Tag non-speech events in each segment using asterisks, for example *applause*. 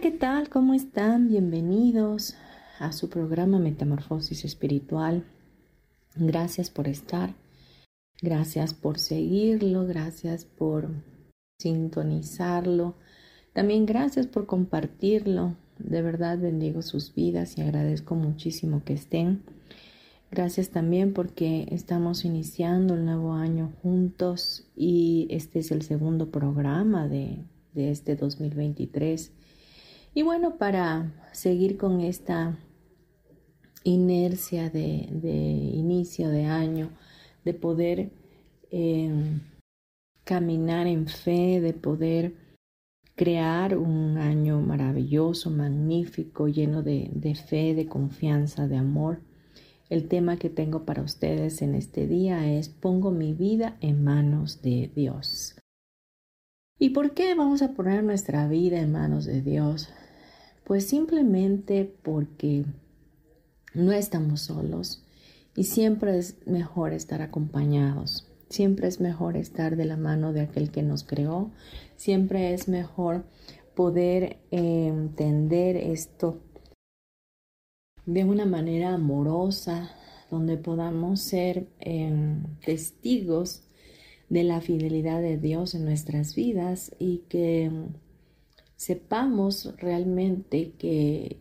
¿Qué tal? ¿Cómo están? Bienvenidos a su programa Metamorfosis Espiritual. Gracias por estar, gracias por seguirlo, gracias por sintonizarlo, también gracias por compartirlo. De verdad bendigo sus vidas y agradezco muchísimo que estén. Gracias también porque estamos iniciando el nuevo año juntos y este es el segundo programa de, de este 2023 y bueno, para seguir con esta inercia de, inicio de año, de poder em, caminar en fe, de poder crear un año maravilloso, magnífico, lleno de, de fe, de confianza, de amor. El tema que tengo para ustedes en este día es Pongo mi vida en manos de Dios. ¿Y por qué vamos a poner nuestra vida en manos de Dios? Pues simplemente porque no estamos solos y siempre es mejor estar acompañados. Siempre es mejor estar de la mano de aquel que nos creó. Siempre es mejor poder entender esto de una manera amorosa, donde podamos ser em, testigos de la fidelidad de Dios en nuestras vidas y que sepamos realmente que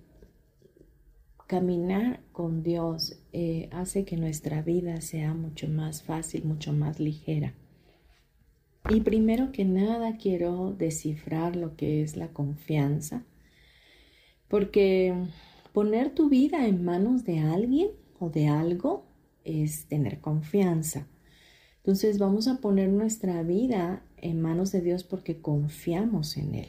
caminar con Dios eh, hace que nuestra vida sea mucho más fácil, mucho más ligera. Y primero que nada quiero descifrar lo que es la confianza, porque poner tu vida en manos de alguien o de algo es tener confianza. Entonces vamos a poner nuestra vida en manos de Dios porque confiamos en Él.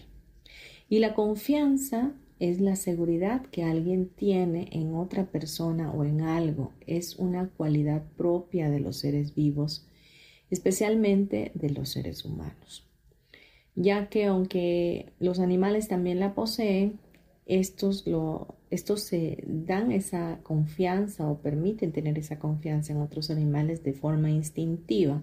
Y la confianza es la seguridad que alguien tiene en otra persona o en algo. Es una cualidad propia de los seres vivos, especialmente de los seres humanos. Ya que aunque los animales también la poseen, estos, lo, estos se dan esa confianza o permiten tener esa confianza en otros animales de forma instintiva.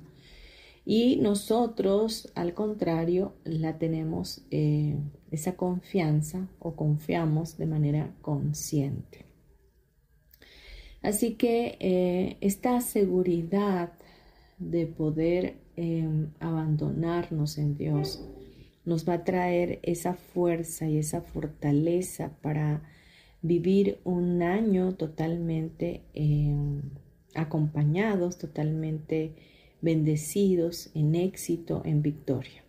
Y nosotros, al contrario, la tenemos eh, esa confianza o confiamos de manera consciente. Así que eh, esta seguridad de poder em, abandonarnos en Dios nos va a traer esa fuerza y esa fortaleza para vivir un año totalmente em, acompañados, totalmente bendecidos, en éxito, en victoria.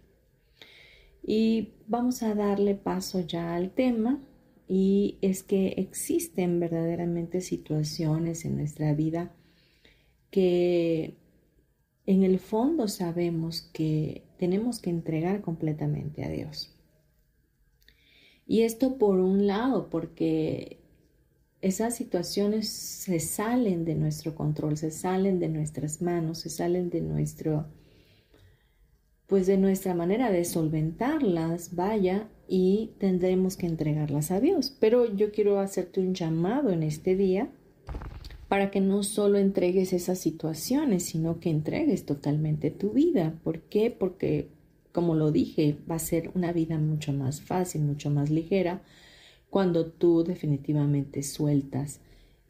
Y vamos a darle paso ya al tema y es que existen verdaderamente situaciones en nuestra vida que en el fondo sabemos que tenemos que entregar completamente a Dios. Y esto por un lado, porque esas situaciones se salen de nuestro control, se salen de nuestras manos, se salen de nuestro, pues de nuestra manera de solventarlas, vaya, y tendremos que entregarlas a Dios. Pero yo quiero hacerte un llamado en este día para que no solo entregues esas situaciones, sino que entregues totalmente tu vida. ¿Por qué? Porque, como lo dije, va a ser una vida mucho más fácil, mucho más ligera, cuando tú definitivamente sueltas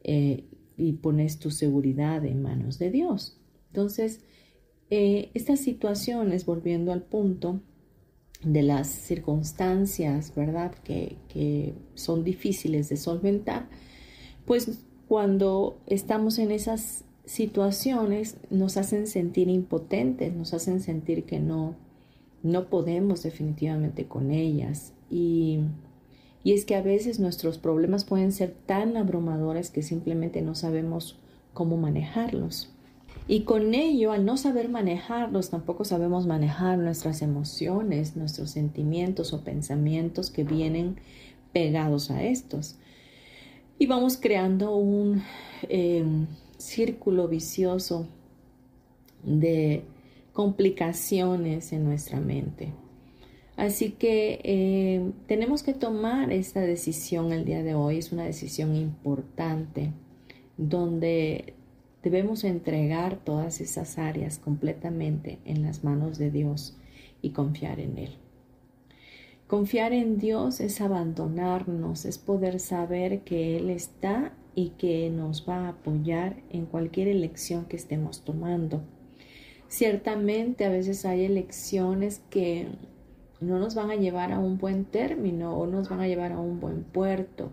eh, y pones tu seguridad en manos de Dios. Entonces, eh, estas situaciones, volviendo al punto, de las circunstancias, ¿verdad? Que, que son difíciles de solventar, pues cuando estamos en esas situaciones nos hacen sentir impotentes, nos hacen sentir que no, no podemos definitivamente con ellas. Y, y es que a veces nuestros problemas pueden ser tan abrumadores que simplemente no sabemos cómo manejarlos. Y con ello, al no saber manejarlos, tampoco sabemos manejar nuestras emociones, nuestros sentimientos o pensamientos que vienen pegados a estos. Y vamos creando un, eh, círculo vicioso de complicaciones en nuestra mente. Así que eh, tenemos que tomar esta decisión el día de hoy. Es una decisión importante donde debemos entregar todas esas áreas completamente en las manos de Dios y confiar en Él. Confiar en Dios es abandonarnos, es poder saber que Él está y que nos va a apoyar en cualquier elección que estemos tomando. Ciertamente a veces hay elecciones que no nos van a llevar a un buen término o nos van a llevar a un buen puerto,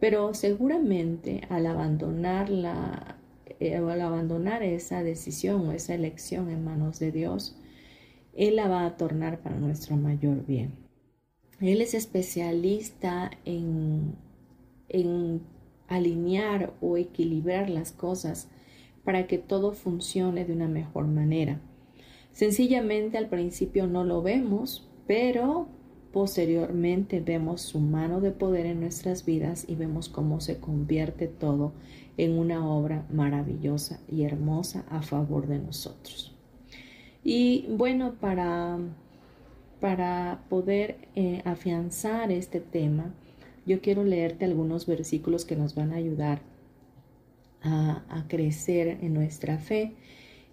pero seguramente al abandonarla eh, al abandonar esa decisión o esa elección en manos de Dios, Él la va a tornar para nuestro mayor bien. Él es especialista en, en alinear o equilibrar las cosas para que todo funcione de una mejor manera. Sencillamente al principio no lo vemos, pero posteriormente vemos su mano de poder en nuestras vidas y vemos cómo se convierte todo en una obra maravillosa y hermosa a favor de nosotros. Y bueno, para, para poder eh, afianzar este tema, yo quiero leerte algunos versículos que nos van a ayudar a, crecer en nuestra fe.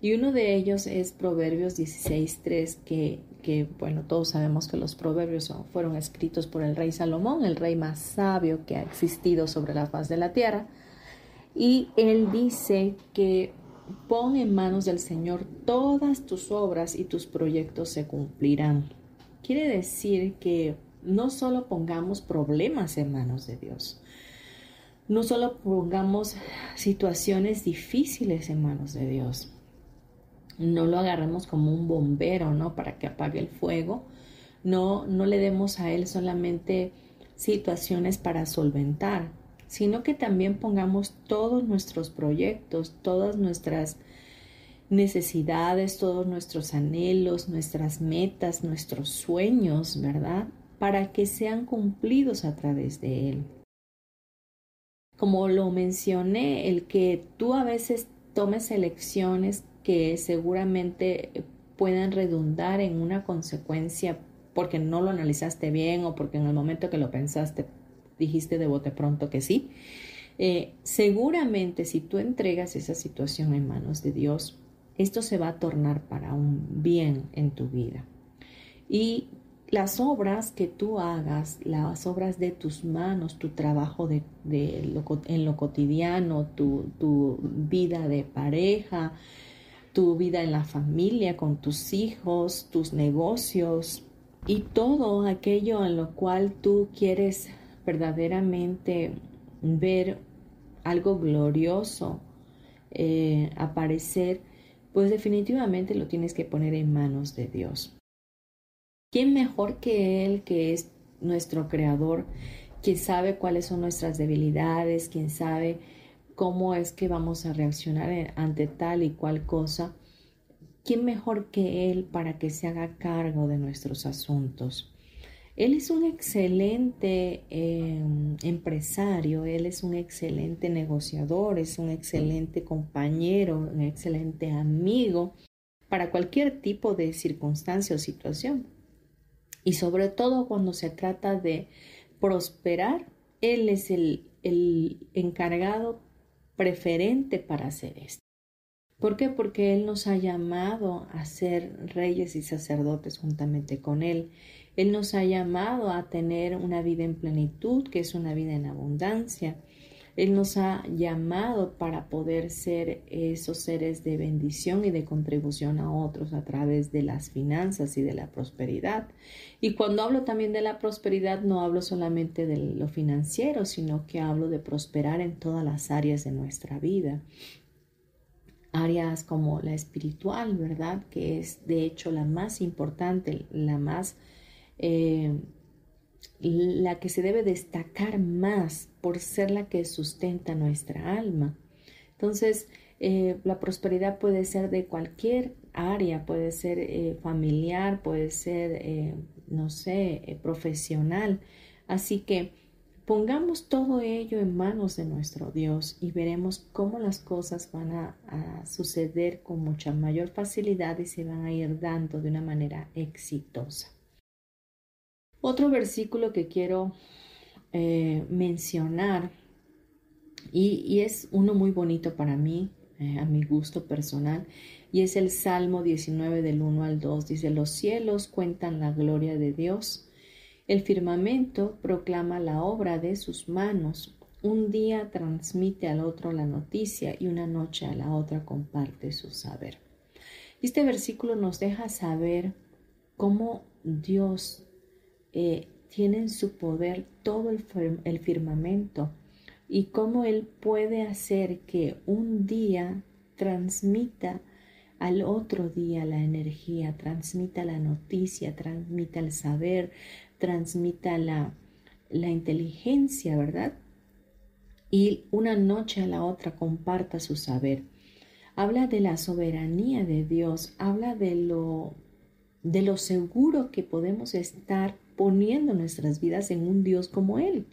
Y uno de ellos es Proverbios 16.3, que, que, bueno, todos sabemos que los proverbios fueron escritos por el rey Salomón, el rey más sabio que ha existido sobre la faz de la tierra. Y él dice que pon en manos del Señor todas tus obras y tus proyectos se cumplirán. Quiere decir que no solo pongamos problemas en manos de Dios, no solo pongamos situaciones difíciles en manos de Dios, no lo agarremos como un bombero, ¿no? Para que apague el fuego, no, no le demos a Él solamente situaciones para solventar, sino que también pongamos todos nuestros proyectos, todas nuestras necesidades, todos nuestros anhelos, nuestras metas, nuestros sueños, ¿verdad? para que sean cumplidos a través de Él. Como lo mencioné, el que tú a veces tomes elecciones que seguramente puedan redundar en una consecuencia porque no lo analizaste bien o porque en el momento que lo pensaste dijiste de bote pronto que sí. Eh, seguramente si tú entregas esa situación en manos de Dios, esto se va a tornar para un bien en tu vida. Y las obras que tú hagas, las obras de tus manos, tu trabajo de, en lo cotidiano, tu, tu vida de pareja, tu vida en la familia, con tus hijos, tus negocios y todo aquello en lo cual tú quieres verdaderamente ver algo glorioso eh, aparecer, pues definitivamente lo tienes que poner en manos de Dios. ¿Quién mejor que Él, que es nuestro creador, quien sabe cuáles son nuestras debilidades, quien sabe cómo es que vamos a reaccionar ante tal y cual cosa? ¿Quién mejor que Él para que se haga cargo de nuestros asuntos? Él es un excelente em, empresario, él es un excelente negociador, es un excelente compañero, un excelente amigo para cualquier tipo de circunstancia o situación. Y sobre todo cuando se trata de prosperar, Él es el, encargado preferente para hacer esto. ¿Por qué? Porque Él nos ha llamado a ser reyes y sacerdotes juntamente con Él. Él nos ha llamado a tener una vida en plenitud, que es una vida en abundancia. Él nos ha llamado para poder ser esos seres de bendición y de contribución a otros a través de las finanzas y de la prosperidad. Y cuando hablo también de la prosperidad, no hablo solamente de lo financiero, sino que hablo de prosperar en todas las áreas de nuestra vida áreas como la espiritual, ¿verdad? Que es de hecho la más importante, la más, eh, la que se debe destacar más por ser la que sustenta nuestra alma. Entonces, eh, la prosperidad puede ser de cualquier área, puede ser eh, familiar, puede ser, no sé, profesional. Así que Pongamos todo ello en manos de nuestro Dios y veremos cómo las cosas van a, suceder con mucha mayor facilidad y se van a ir dando de una manera exitosa. Otro versículo que quiero eh, mencionar y, es uno muy bonito para mí, eh, a mi gusto personal, y es el Salmo 19 del 1 al 2. Dice, los cielos cuentan la gloria de Dios el firmamento proclama la obra de sus manos. Un día transmite al otro la noticia y una noche a la otra comparte su saber. Este versículo nos deja saber cómo Dios eh, tiene en su poder todo el, el firmamento y cómo Él puede hacer que un día transmita al otro día la energía, transmita la noticia, transmita el saber, transmita la, inteligencia, ¿verdad? Y una noche a la otra comparta su saber. Habla de la soberanía de Dios, habla de lo, de lo seguro que podemos estar poniendo nuestras vidas en un Dios como Él.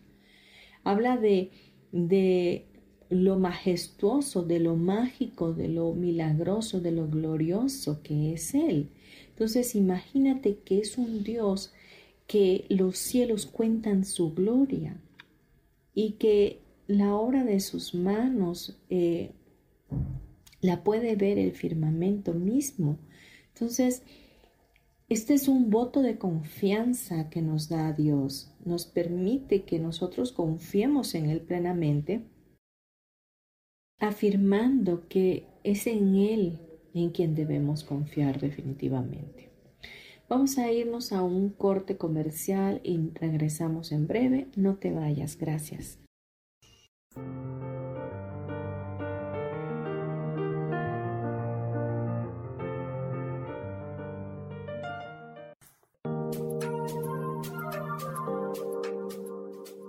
Habla de, de lo majestuoso, de lo mágico, de lo milagroso, de lo glorioso que es Él. Entonces imagínate que es un Dios que los cielos cuentan su gloria y que la obra de sus manos eh, la puede ver el firmamento mismo. Entonces, este es un voto de confianza que nos da Dios. Nos permite que nosotros confiemos en Él plenamente, afirmando que es en Él en quien debemos confiar definitivamente. Vamos a irnos a un corte comercial y regresamos en breve. No te vayas, gracias.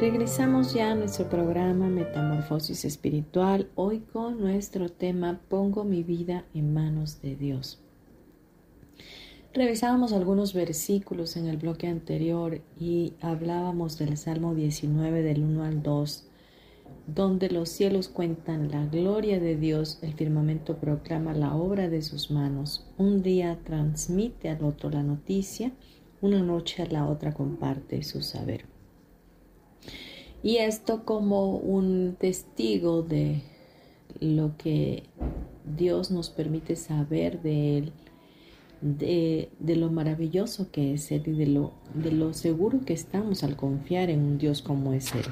Regresamos ya a nuestro programa Metamorfosis Espiritual, hoy con nuestro tema Pongo mi vida en manos de Dios. Revisábamos algunos versículos en el bloque anterior y hablábamos del Salmo 19 del 1 al 2 donde los cielos cuentan la gloria de Dios, el firmamento proclama la obra de sus manos. Un día transmite al otro la noticia, una noche a la otra comparte su saber. Y esto como un testigo de lo que Dios nos permite saber de Él, de, lo maravilloso que es Él y de lo, de lo seguro que estamos al confiar en un Dios como es Él.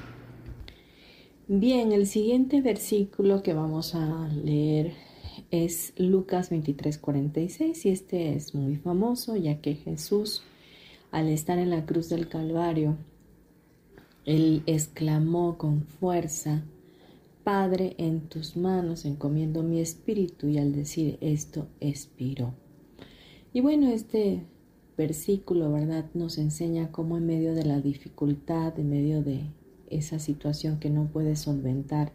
Bien, el siguiente versículo que vamos a leer es Lucas 23, 46 y este es muy famoso ya que Jesús al estar en la cruz del Calvario, él exclamó con fuerza, Padre, en tus manos encomiendo mi espíritu y al decir esto expiró. Y bueno, este versículo, ¿verdad? Nos enseña cómo en medio de la dificultad, en medio de esa situación que no puedes solventar,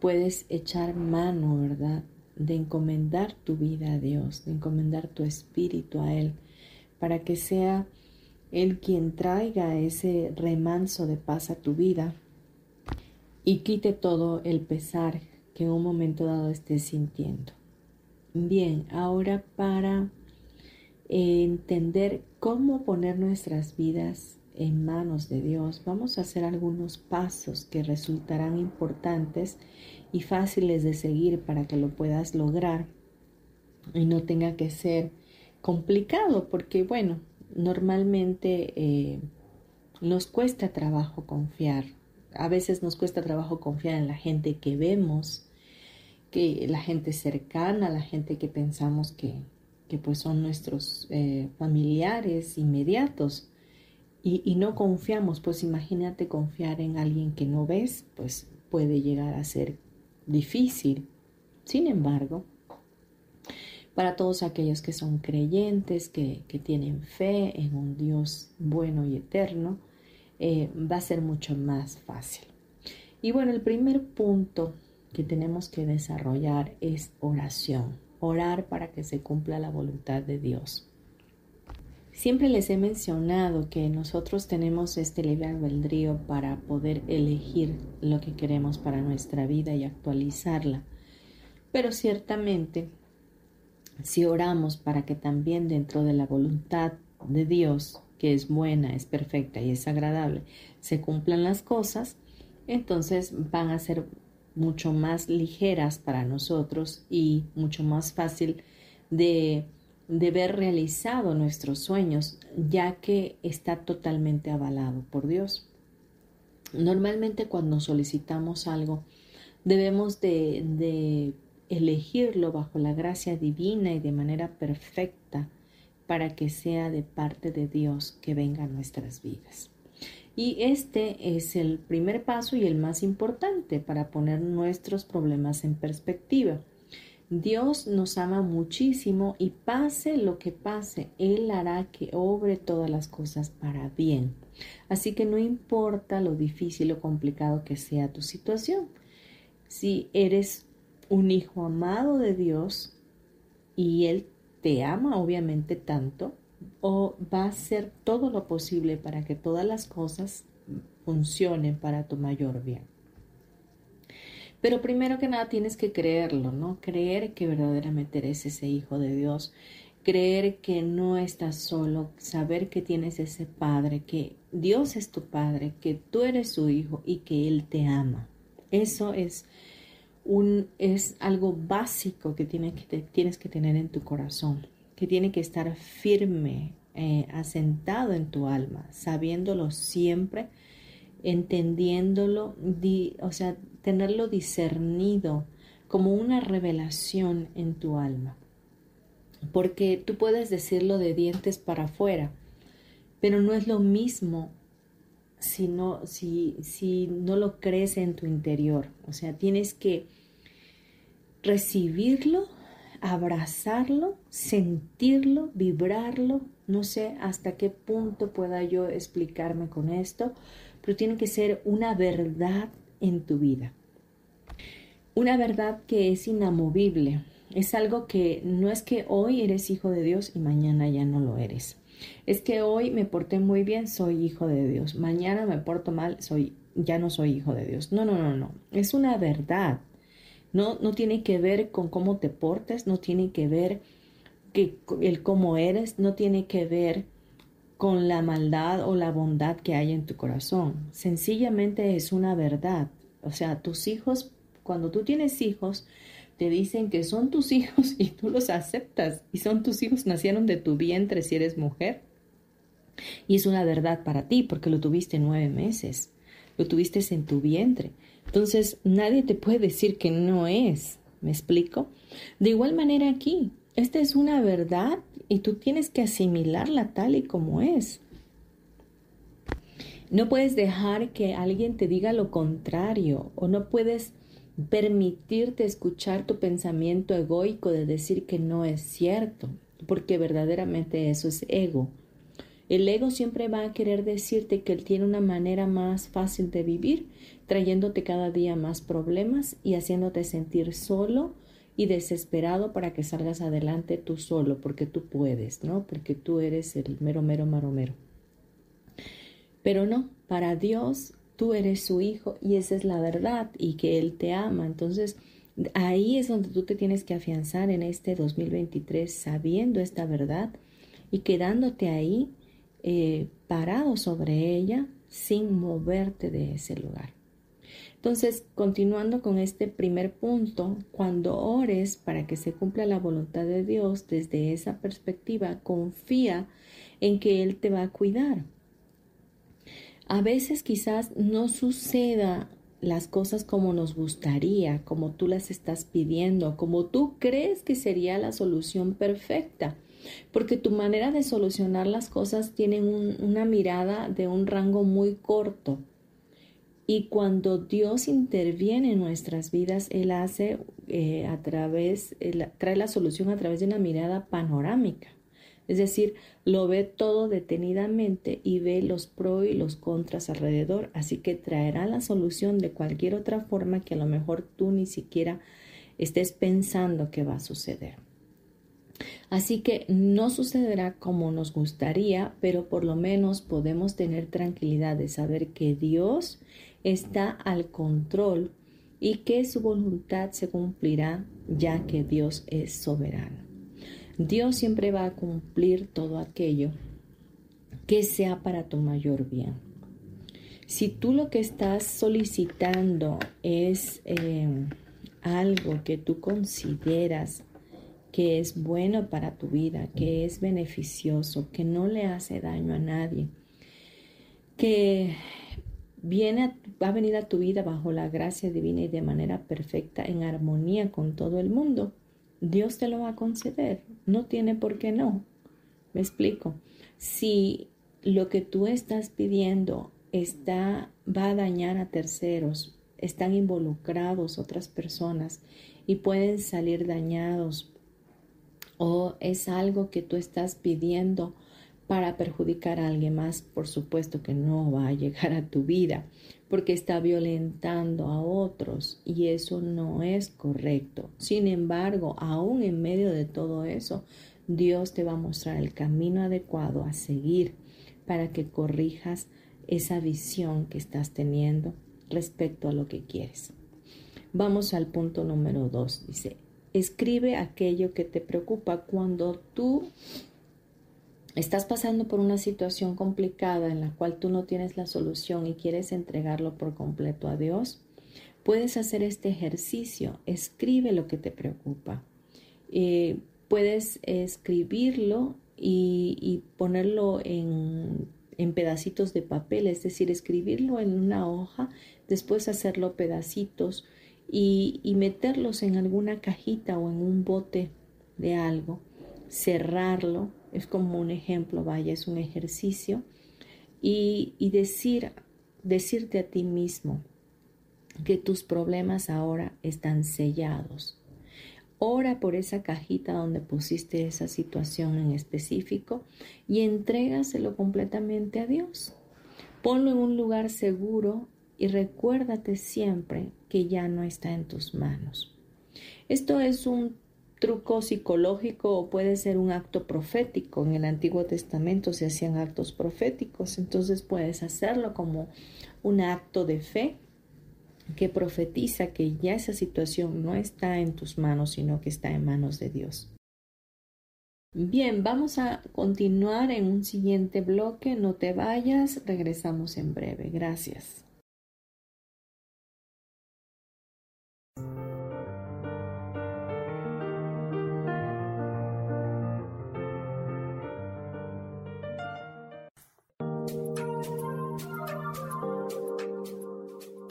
puedes echar mano, ¿verdad? De encomendar tu vida a Dios, de encomendar tu espíritu a Él, para que sea Él quien traiga ese remanso de paz a tu vida y quite todo el pesar que en un momento dado estés sintiendo. Bien, ahora para entender cómo poner nuestras vidas en manos de Dios, vamos a hacer algunos pasos que resultarán importantes y fáciles de seguir para que lo puedas lograr y no tenga que ser complicado, porque bueno, normalmente eh, nos cuesta trabajo confiar a veces nos cuesta trabajo confiar en la gente que vemos, que la gente cercana, la gente que pensamos que, que pues son nuestros eh, familiares inmediatos y, y, no confiamos, pues imagínate confiar en alguien que no ves, pues puede llegar a ser difícil. Sin embargo, para todos aquellos que son creyentes, que, que tienen fe en un Dios bueno y eterno, eh, va a ser mucho más fácil. Y bueno, el primer punto que tenemos que desarrollar es oración, orar para que se cumpla la voluntad de Dios. Siempre les he mencionado que nosotros tenemos este libre albedrío para poder elegir lo que queremos para nuestra vida y actualizarla. Pero ciertamente, si oramos para que también dentro de la voluntad de Dios que es buena, es perfecta y es agradable, se cumplan las cosas, entonces van a ser mucho más ligeras para nosotros y mucho más fácil de, de ver realizado nuestros sueños, ya que está totalmente avalado por Dios. Normalmente cuando solicitamos algo, debemos de, de elegirlo bajo la gracia divina y de manera perfecta para que sea de parte de Dios que venga a nuestras vidas. Y este es el primer paso y el más importante para poner nuestros problemas en perspectiva. Dios nos ama muchísimo y pase lo que pase, Él hará que obre todas las cosas para bien. Así que no importa lo difícil o complicado que sea tu situación. Si eres un hijo amado de Dios y Él te ama obviamente tanto o va a hacer todo lo posible para que todas las cosas funcionen para tu mayor bien. Pero primero que nada tienes que creerlo, ¿no? Creer que verdaderamente eres ese hijo de Dios, creer que no estás solo, saber que tienes ese padre, que Dios es tu padre, que tú eres su hijo y que Él te ama. Eso es es algo básico que, que tienes que tener en tu corazón, que tiene que estar firme, eh, asentado en tu alma, sabiéndolo siempre, entendiéndolo, o sea, tenerlo discernido como una revelación en tu alma. Porque tú puedes decirlo de dientes para afuera, pero no es lo mismo si no, si, si no lo crees en tu interior. O sea, tienes que recibirlo, abrazarlo, sentirlo, vibrarlo. No sé hasta qué punto pueda yo explicarme con esto, pero tiene que ser una verdad en tu vida. Una verdad que es inamovible. Es algo que no es que hoy eres hijo de Dios y mañana ya no lo eres. Es que hoy me porté muy bien, soy hijo de Dios. Mañana me porto mal, soy ya no soy hijo de Dios. No, no, no, no. Es una verdad. No, no tiene que ver con cómo te portes, no tiene que ver que el cómo eres, no tiene que ver con la maldad o la bondad que hay en tu corazón. Sencillamente es una verdad. O sea, tus hijos, cuando tú tienes hijos, te dicen que son tus hijos *laughs* y tú los aceptas y son tus hijos, nacieron de tu vientre si eres mujer. Y es una verdad para ti porque lo tuviste nueve meses, lo tuviste en tu vientre. Entonces nadie te puede decir que no es. ¿Me explico? De igual manera aquí, esta es una verdad y tú tienes que asimilarla tal y como es. No puedes dejar que alguien te diga lo contrario o no puedes permitirte escuchar tu pensamiento egoico de decir que no es cierto, porque verdaderamente eso es ego. El ego siempre va a querer decirte que él tiene una manera más fácil de vivir, trayéndote cada día más problemas y haciéndote sentir solo y desesperado para que salgas adelante tú solo, porque tú puedes, ¿no? Porque tú eres el mero, mero, maromero. Pero no, para Dios tú eres su hijo y esa es la verdad y que Él te ama. Entonces, ahí es donde tú te tienes que afianzar en este 2023 sabiendo esta verdad y quedándote ahí eh, parado sobre ella sin moverte de ese lugar. Entonces, continuando con este primer punto, cuando ores para que se cumpla la voluntad de Dios desde esa perspectiva, confía en que Él te va a cuidar. A veces quizás no suceda las cosas como nos gustaría, como tú las estás pidiendo, como tú crees que sería la solución perfecta, porque tu manera de solucionar las cosas tiene una mirada de un rango muy corto. Y cuando Dios interviene en nuestras vidas, Él hace eh, a través, trae la solución a través de una mirada panorámica. Es decir, lo ve todo detenidamente y ve los pros y los contras alrededor, así que traerá la solución de cualquier otra forma que a lo mejor tú ni siquiera estés pensando que va a suceder. Así que no sucederá como nos gustaría, pero por lo menos podemos tener tranquilidad de saber que Dios está al control y que su voluntad se cumplirá ya que Dios es soberano. Dios siempre va a cumplir todo aquello que sea para tu mayor bien. Si tú lo que estás solicitando es eh, algo que tú consideras que es bueno para tu vida, que es beneficioso, que no le hace daño a nadie, que viene va a venir a tu vida bajo la gracia divina y de manera perfecta, en armonía con todo el mundo, Dios te lo va a conceder. No tiene por qué no. Me explico. Si lo que tú estás pidiendo está va a dañar a terceros, están involucrados otras personas y pueden salir dañados o es algo que tú estás pidiendo para perjudicar a alguien más, por supuesto que no va a llegar a tu vida, porque está violentando a otros y eso no es correcto. Sin embargo, aún en medio de todo eso, Dios te va a mostrar el camino adecuado a seguir para que corrijas esa visión que estás teniendo respecto a lo que quieres. Vamos al punto número dos. Dice, escribe aquello que te preocupa cuando tú estás pasando por una situación complicada en la cual tú no tienes la solución y quieres entregarlo por completo a Dios, puedes hacer este ejercicio. Escribe lo que te preocupa. Eh, puedes escribirlo y, ponerlo en, pedacitos de papel, es decir, escribirlo en una hoja, después hacerlo pedacitos y meterlos en alguna cajita o en un bote de algo, cerrarlo es como un ejemplo, vaya, es un ejercicio. Y, decir, decirte a ti mismo que tus problemas ahora están sellados. Ora por esa cajita donde pusiste esa situación en específico y entrégaselo completamente a Dios. Ponlo en un lugar seguro y recuérdate siempre que ya no está en tus manos. Esto es un truco psicológico o puede ser un acto profético. En el Antiguo Testamento se hacían actos proféticos, entonces puedes hacerlo como un acto de fe que profetiza que ya esa situación no está en tus manos, sino que está en manos de Dios. Bien, vamos a continuar en un siguiente bloque. No te vayas, regresamos en breve. Gracias.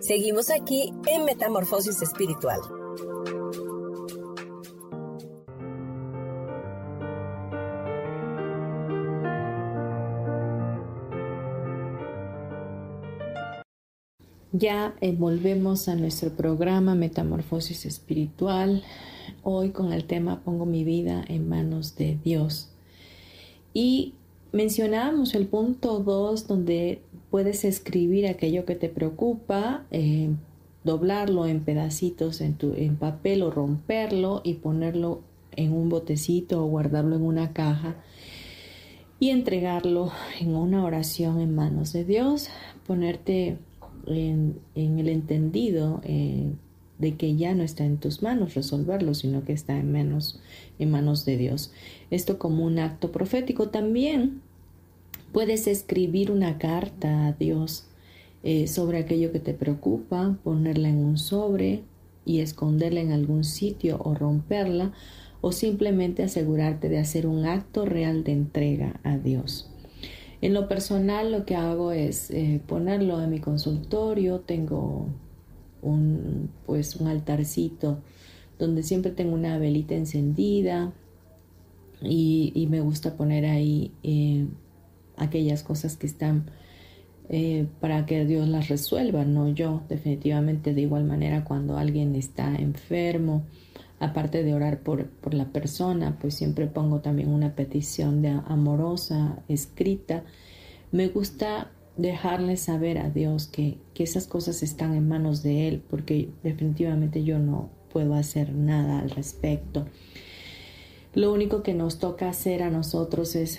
Seguimos aquí en Metamorfosis Espiritual. Ya eh, volvemos a nuestro programa Metamorfosis Espiritual. Hoy con el tema Pongo mi vida en manos de Dios. Y mencionábamos el punto 2 donde puedes escribir aquello que te preocupa, eh, doblarlo en pedacitos en, tu, en papel o romperlo y ponerlo en un botecito o guardarlo en una caja y entregarlo en una oración en manos de Dios, ponerte en, el entendido eh, de que ya no está en tus manos resolverlo, sino que está en, menos, en manos de Dios. Esto como un acto profético también. Puedes escribir una carta a Dios eh, sobre aquello que te preocupa, ponerla en un sobre y esconderla en algún sitio o romperla, o simplemente asegurarte de hacer un acto real de entrega a Dios. En lo personal lo que hago es eh, ponerlo en mi consultorio, tengo un, pues, un altarcito donde siempre tengo una velita encendida y, me gusta poner ahí eh, aquellas cosas que están eh, para que Dios las resuelva, no yo. Definitivamente de igual manera cuando alguien está enfermo, aparte de orar por, por, la persona, pues siempre pongo también una petición de amorosa escrita. Me gusta dejarle saber a Dios que, que esas cosas están en manos de Él, porque definitivamente yo no puedo hacer nada al respecto. Lo único que nos toca hacer a nosotros es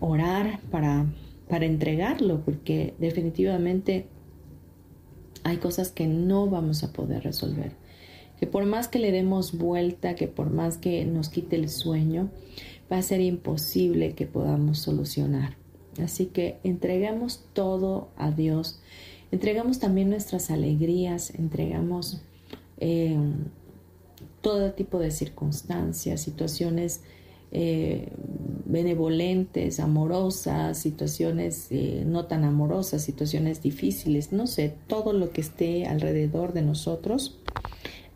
orar para, para entregarlo, porque definitivamente hay cosas que no vamos a poder resolver que por más que le demos vuelta, que por más que nos quite el sueño, va a ser imposible que podamos solucionar. Así que entregamos todo a Dios, entregamos también nuestras alegrías, entregamos eh, todo tipo de circunstancias, situaciones eh, benevolentes, amorosas, situaciones eh, no tan amorosas, situaciones difíciles, no sé, todo lo que esté alrededor de nosotros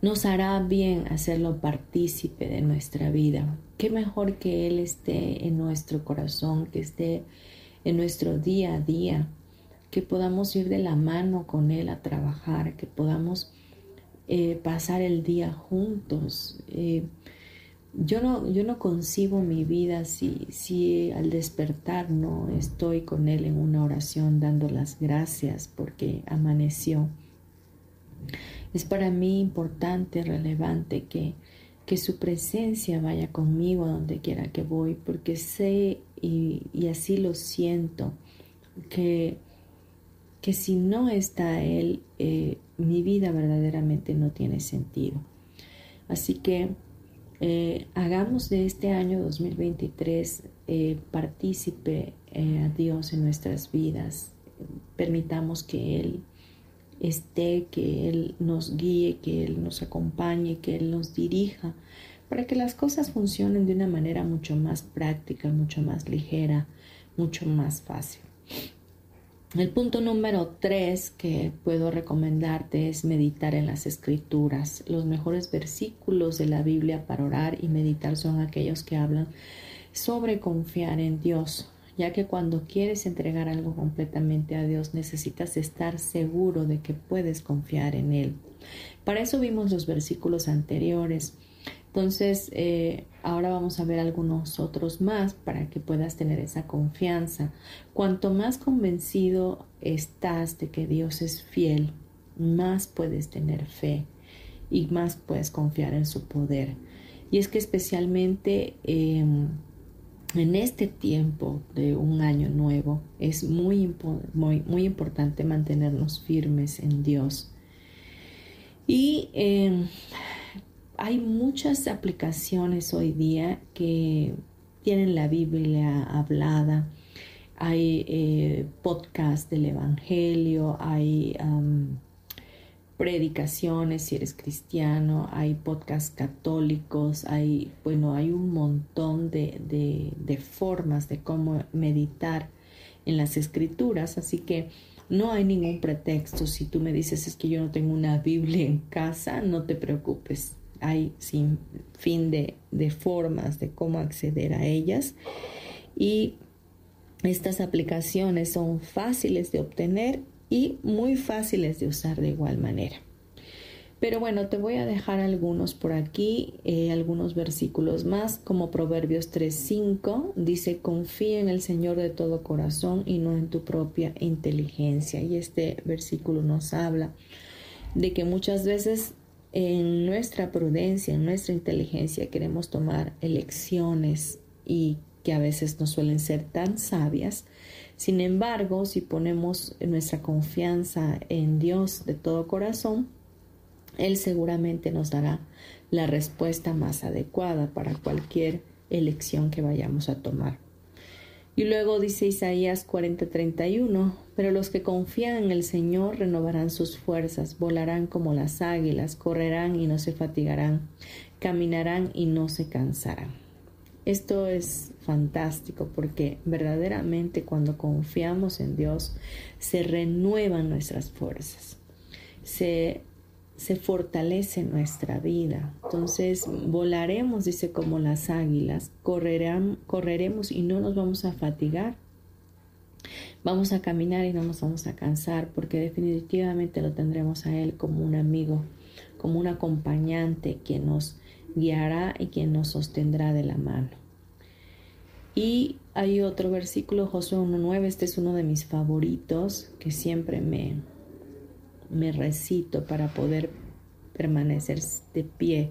nos hará bien hacerlo partícipe de nuestra vida. Qué mejor que Él esté en nuestro corazón, que esté en nuestro día a día, que podamos ir de la mano con Él a trabajar, que podamos eh, pasar el día juntos. Eh, yo, no, yo no concibo mi vida si, si al despertar no estoy con Él en una oración dando las gracias porque amaneció. Es para mí importante, relevante que, que su presencia vaya conmigo a donde quiera que voy, porque sé y, así lo siento, que, que si no está Él, eh, mi vida verdaderamente no tiene sentido. Así que eh, hagamos de este año 2023 eh, partícipe eh, a Dios en nuestras vidas. Permitamos que Él esté, que Él nos guíe, que Él nos acompañe, que Él nos dirija, para que las cosas funcionen de una manera mucho más práctica, mucho más ligera, mucho más fácil. El punto número tres que puedo recomendarte es meditar en las escrituras. Los mejores versículos de la Biblia para orar y meditar son aquellos que hablan sobre confiar en Dios, ya que cuando quieres entregar algo completamente a Dios necesitas estar seguro de que puedes confiar en Él. Para eso vimos los versículos anteriores. Entonces, eh, ahora vamos a ver algunos otros más para que puedas tener esa confianza. Cuanto más convencido estás de que Dios es fiel, más puedes tener fe y más puedes confiar en su poder. Y es que especialmente em, en este tiempo de un año nuevo es muy, muy, muy importante mantenernos firmes en Dios. Y em, hay muchas aplicaciones hoy día que tienen la Biblia hablada. Hay eh, podcast del Evangelio, hay predicaciones si eres cristiano, hay podcasts católicos, hay, bueno, hay un montón de, de formas de cómo meditar en las escrituras, así que no hay ningún pretexto. Si tú me dices es que yo no tengo una Biblia en casa, no te preocupes hay sin fin de, formas de cómo acceder a ellas y estas aplicaciones son fáciles de obtener y muy fáciles de usar de igual manera. Pero bueno, te voy a dejar algunos por aquí, eh, algunos versículos más, como Proverbios 3.5, dice, confía en el Señor de todo corazón y no en tu propia inteligencia. Y este versículo nos habla de que muchas veces en nuestra prudencia, en nuestra inteligencia queremos tomar elecciones y que a veces no suelen ser tan sabias. Sin embargo, si ponemos nuestra confianza en Dios de todo corazón, Él seguramente nos dará la respuesta más adecuada para cualquier elección que vayamos a tomar. Y luego dice Isaías 40:31, pero los que confían en el Señor renovarán sus fuerzas, volarán como las águilas, correrán y no se fatigarán, caminarán y no se cansarán. Esto es fantástico porque verdaderamente cuando confiamos en Dios se renuevan nuestras fuerzas, se se fortalece nuestra vida. Entonces volaremos, dice, como las águilas, correremos y no nos vamos a fatigar. Vamos a caminar y no nos vamos a cansar porque definitivamente lo tendremos a Él como un amigo, como un acompañante que nos guiará y quien nos sostendrá de la mano. Y hay otro versículo, Josué 1.9, este es uno de mis favoritos que siempre me, me recito para poder permanecer de pie.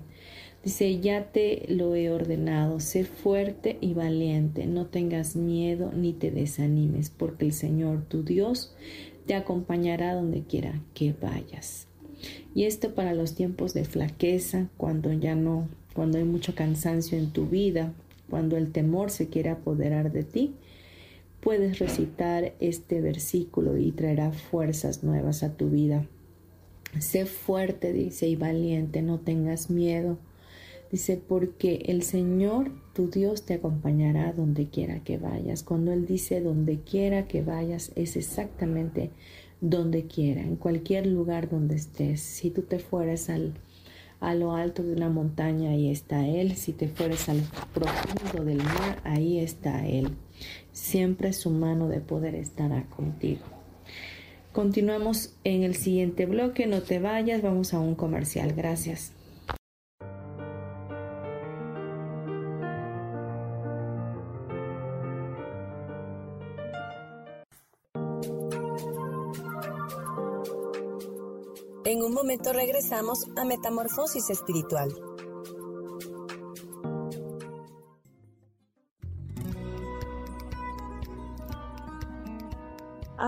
Dice, ya te lo he ordenado, sé fuerte y valiente, no tengas miedo ni te desanimes, porque el Señor tu Dios te acompañará donde quiera que vayas. Y esto para los tiempos de flaqueza, cuando ya no, cuando hay mucho cansancio en tu vida, cuando el temor se quiere apoderar de ti, puedes recitar este versículo y traerá fuerzas nuevas a tu vida. Sé fuerte, dice, y valiente, no tengas miedo. Dice, porque el Señor, tu Dios, te acompañará donde quiera que vayas. Cuando Él dice donde quiera que vayas, es exactamente donde quiera, en cualquier lugar donde estés. Si tú te fueras al, a lo alto de una montaña, ahí está Él. Si te fueras al profundo del mar, ahí está Él. Siempre su mano de poder estará contigo. Continuamos en el siguiente bloque, no te vayas, vamos a un comercial. Gracias. En un momento regresamos a Metamorfosis Espiritual.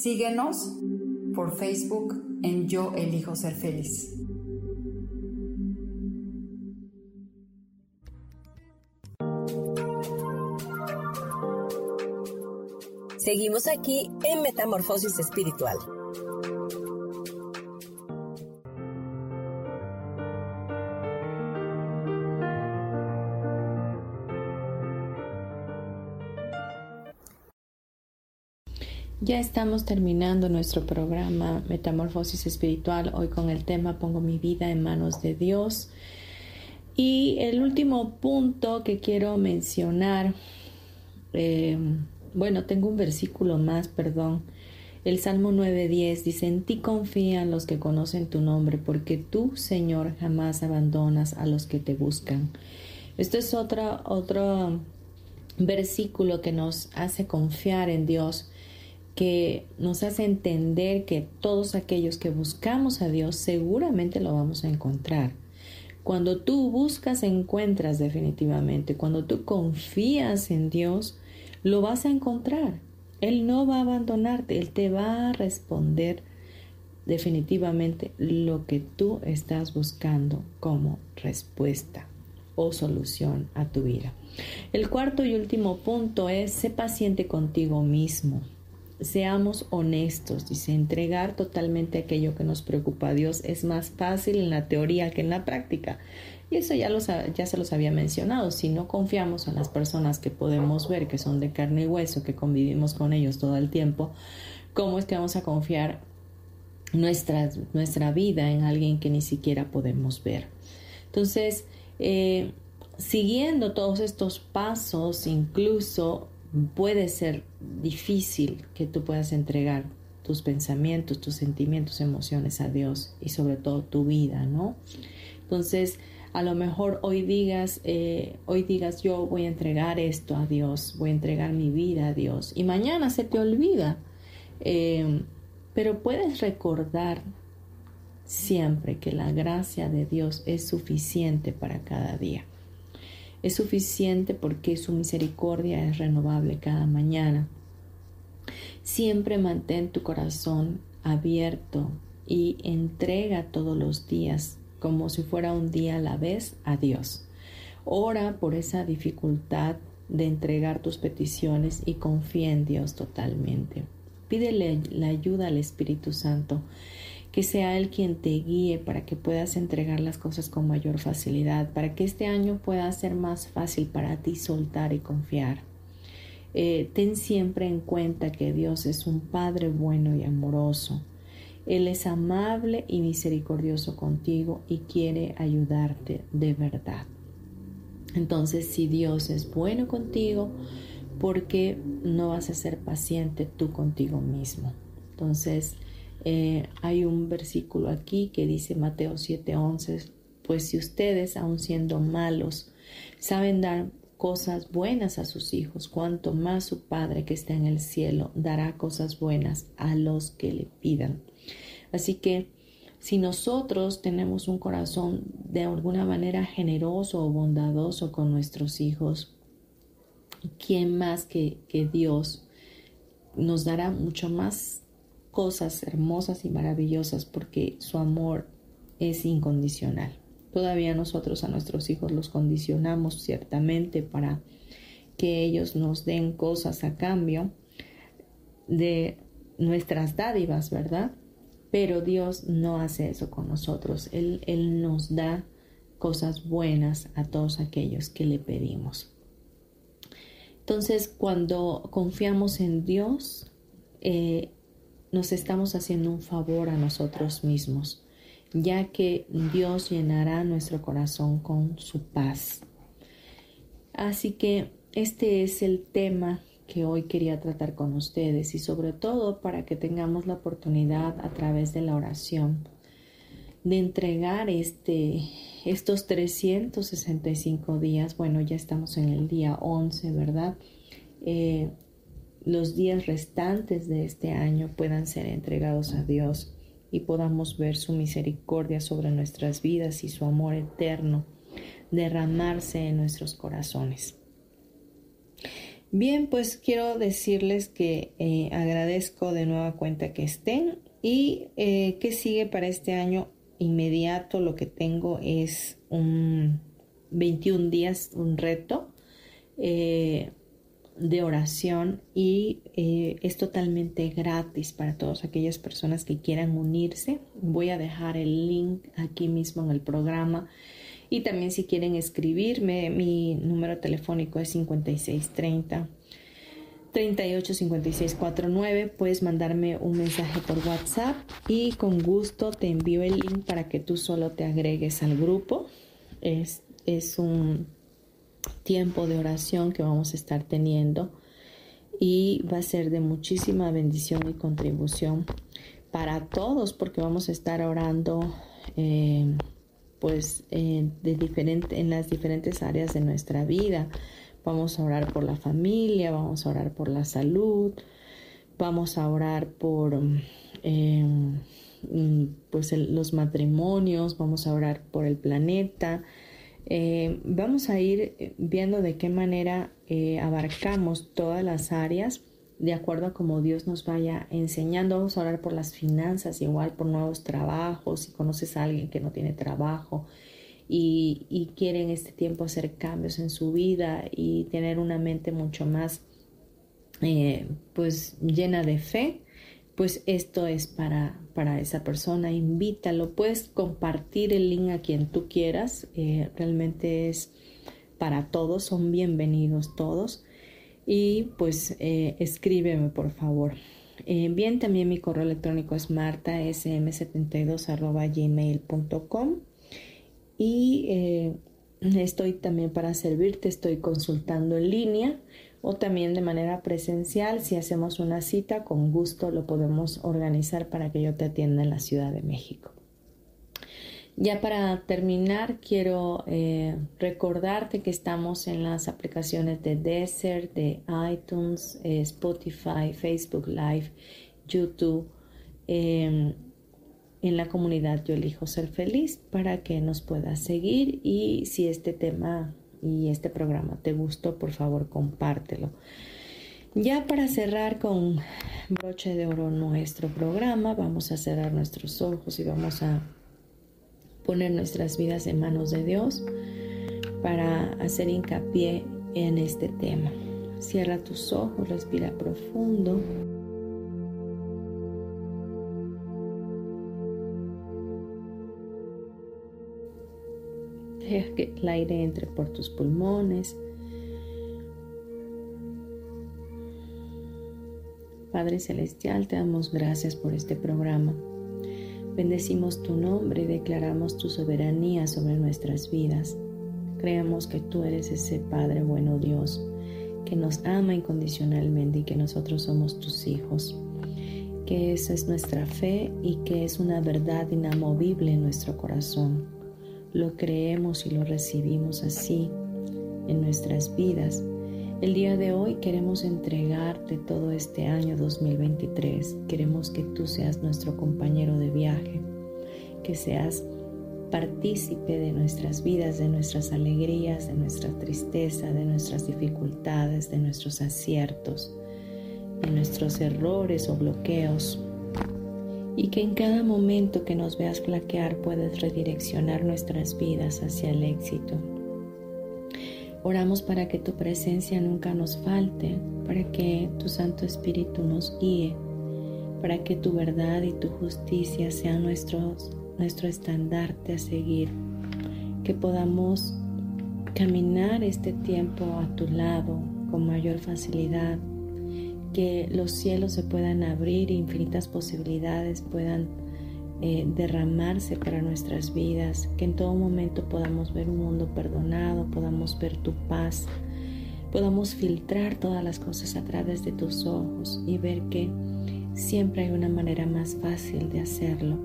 Síguenos por Facebook en Yo Elijo Ser Feliz. Seguimos aquí en Metamorfosis Espiritual. Ya estamos terminando nuestro programa Metamorfosis Espiritual, hoy con el tema Pongo mi vida en manos de Dios. Y el último punto que quiero mencionar, eh, bueno, tengo un versículo más, perdón. El Salmo 9.10 dice, en ti confían los que conocen tu nombre, porque tú, Señor, jamás abandonas a los que te buscan. Esto es otro, otro versículo que nos hace confiar en Dios que nos hace entender que todos aquellos que buscamos a Dios seguramente lo vamos a encontrar. Cuando tú buscas, encuentras definitivamente. Cuando tú confías en Dios, lo vas a encontrar. Él no va a abandonarte, Él te va a responder definitivamente lo que tú estás buscando como respuesta o solución a tu vida. El cuarto y último punto es, sé paciente contigo mismo. Seamos honestos, dice, entregar totalmente aquello que nos preocupa a Dios es más fácil en la teoría que en la práctica. Y eso ya, los, ya se los había mencionado. Si no confiamos en las personas que podemos ver, que son de carne y hueso, que convivimos con ellos todo el tiempo, ¿cómo es que vamos a confiar nuestra, nuestra vida en alguien que ni siquiera podemos ver? Entonces, eh, siguiendo todos estos pasos, incluso puede ser difícil que tú puedas entregar tus pensamientos, tus sentimientos, emociones a Dios y sobre todo tu vida, ¿no? Entonces, a lo mejor hoy digas, eh, hoy digas yo voy a entregar esto a Dios, voy a entregar mi vida a Dios y mañana se te olvida, eh, pero puedes recordar siempre que la gracia de Dios es suficiente para cada día. Es suficiente porque su misericordia es renovable cada mañana. Siempre mantén tu corazón abierto y entrega todos los días como si fuera un día a la vez a Dios. Ora por esa dificultad de entregar tus peticiones y confía en Dios totalmente. Pídele la ayuda al Espíritu Santo que sea Él quien te guíe para que puedas entregar las cosas con mayor facilidad, para que este año pueda ser más fácil para ti soltar y confiar. Eh, ten siempre en cuenta que Dios es un Padre bueno y amoroso. Él es amable y misericordioso contigo y quiere ayudarte de verdad. Entonces, si Dios es bueno contigo, ¿por qué no vas a ser paciente tú contigo mismo? Entonces, eh, hay un versículo aquí que dice Mateo 7:11, pues si ustedes, aun siendo malos, saben dar cosas buenas a sus hijos, cuanto más su Padre que está en el cielo dará cosas buenas a los que le pidan. Así que si nosotros tenemos un corazón de alguna manera generoso o bondadoso con nuestros hijos, ¿quién más que, que Dios nos dará mucho más cosas hermosas y maravillosas porque su amor es incondicional. Todavía nosotros a nuestros hijos los condicionamos ciertamente para que ellos nos den cosas a cambio de nuestras dádivas, ¿verdad? Pero Dios no hace eso con nosotros. Él, Él nos da cosas buenas a todos aquellos que le pedimos. Entonces, cuando confiamos en Dios, eh, nos estamos haciendo un favor a nosotros mismos, ya que Dios llenará nuestro corazón con su paz. Así que este es el tema que hoy quería tratar con ustedes y sobre todo para que tengamos la oportunidad a través de la oración de entregar este, estos 365 días, bueno, ya estamos en el día 11, ¿verdad? Eh, los días restantes de este año puedan ser entregados a Dios y podamos ver su misericordia sobre nuestras vidas y su amor eterno derramarse en nuestros corazones. Bien, pues quiero decirles que eh, agradezco de nueva cuenta que estén y eh, que sigue para este año inmediato. Lo que tengo es un 21 días, un reto. Eh, de oración y eh, es totalmente gratis para todas aquellas personas que quieran unirse. Voy a dejar el link aquí mismo en el programa y también si quieren escribirme, mi número telefónico es 5630. 385649, puedes mandarme un mensaje por WhatsApp y con gusto te envío el link para que tú solo te agregues al grupo. Es, es un tiempo de oración que vamos a estar teniendo y va a ser de muchísima bendición y contribución para todos porque vamos a estar orando eh, pues de diferente, en las diferentes áreas de nuestra vida. Vamos a orar por la familia, vamos a orar por la salud, vamos a orar por eh, pues los matrimonios, vamos a orar por el planeta, eh, vamos a ir eh, viendo de qué manera eh, abarcamos todas las áreas de acuerdo a cómo Dios nos vaya enseñando. Vamos a orar por las finanzas, igual por nuevos trabajos. Si conoces a alguien que no tiene trabajo y, y quiere en este tiempo hacer cambios en su vida y tener una mente mucho más pues llena de fe, pues esto es para, para esa persona, invítalo, puedes compartir el link a quien tú quieras, eh, realmente es para todos, son bienvenidos todos. Y pues eh, escríbeme por favor. Eh, bien, también mi correo electrónico es martasm72 y estoy también para servirte, estoy consultando en línea o también de manera presencial. Si hacemos una cita, con gusto lo podemos organizar para que yo te atienda en la Ciudad de México. Ya para terminar, quiero eh, recordarte que estamos en las aplicaciones de Desert, de iTunes, eh, Spotify, Facebook Live, YouTube, em, en la comunidad Yo elijo ser feliz para que nos puedas seguir y si este tema y este programa te gustó, por favor compártelo. Ya para cerrar con broche de oro nuestro programa, vamos a cerrar nuestros ojos y vamos a poner nuestras vidas en manos de Dios para hacer hincapié en este tema. Cierra tus ojos, respira profundo. Deja que el aire entre por tus pulmones. Padre Celestial, te damos gracias por este programa. Bendecimos tu nombre y declaramos tu soberanía sobre nuestras vidas. Creemos que tú eres ese Padre bueno Dios, que nos ama incondicionalmente y que nosotros somos tus hijos. Que esa es nuestra fe y que es una verdad inamovible en nuestro corazón lo creemos y lo recibimos así en nuestras vidas. El día de hoy queremos entregarte todo este año 2023. Queremos que tú seas nuestro compañero de viaje, que seas partícipe de nuestras vidas, de nuestras alegrías, de nuestra tristeza, de nuestras dificultades, de nuestros aciertos, de nuestros errores o bloqueos y que en cada momento que nos veas flaquear puedes redireccionar nuestras vidas hacia el éxito. Oramos para que tu presencia nunca nos falte, para que tu Santo Espíritu nos guíe, para que tu verdad y tu justicia sean nuestro estandarte a seguir, que podamos caminar este tiempo a tu lado con mayor facilidad, que los cielos se puedan abrir e infinitas posibilidades puedan eh, derramarse para nuestras vidas, que en todo momento podamos ver un mundo perdonado, podamos ver tu paz, podamos filtrar todas las cosas a través de tus ojos y ver que siempre hay una manera más fácil de hacerlo,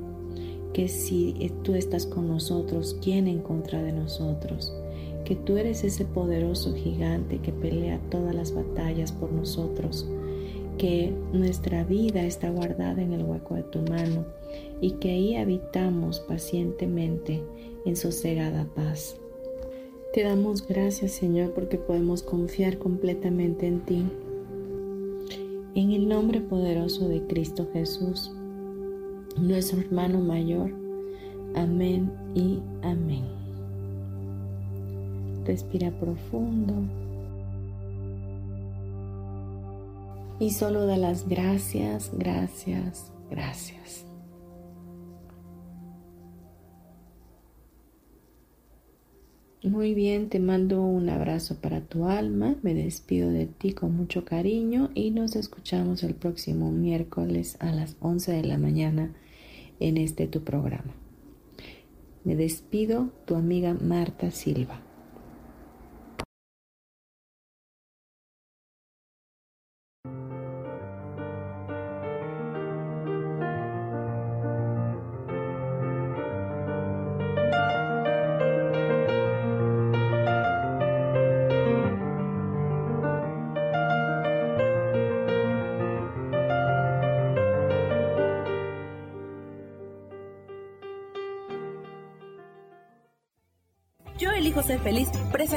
que si tú estás con nosotros, ¿quién en contra de nosotros? Que tú eres ese poderoso gigante que pelea todas las batallas por nosotros, que nuestra vida está guardada en el hueco de tu mano y que ahí habitamos pacientemente en sosegada paz. Te damos gracias Señor porque podemos confiar completamente en ti. En el nombre poderoso de Cristo Jesús, nuestro hermano mayor. Amén y amén. Respira profundo. Y solo da las gracias, gracias, gracias. Muy bien, te mando un abrazo para tu alma, me despido de ti con mucho cariño y nos escuchamos el próximo miércoles a las 11 de la mañana en este tu programa. Me despido, tu amiga Marta Silva.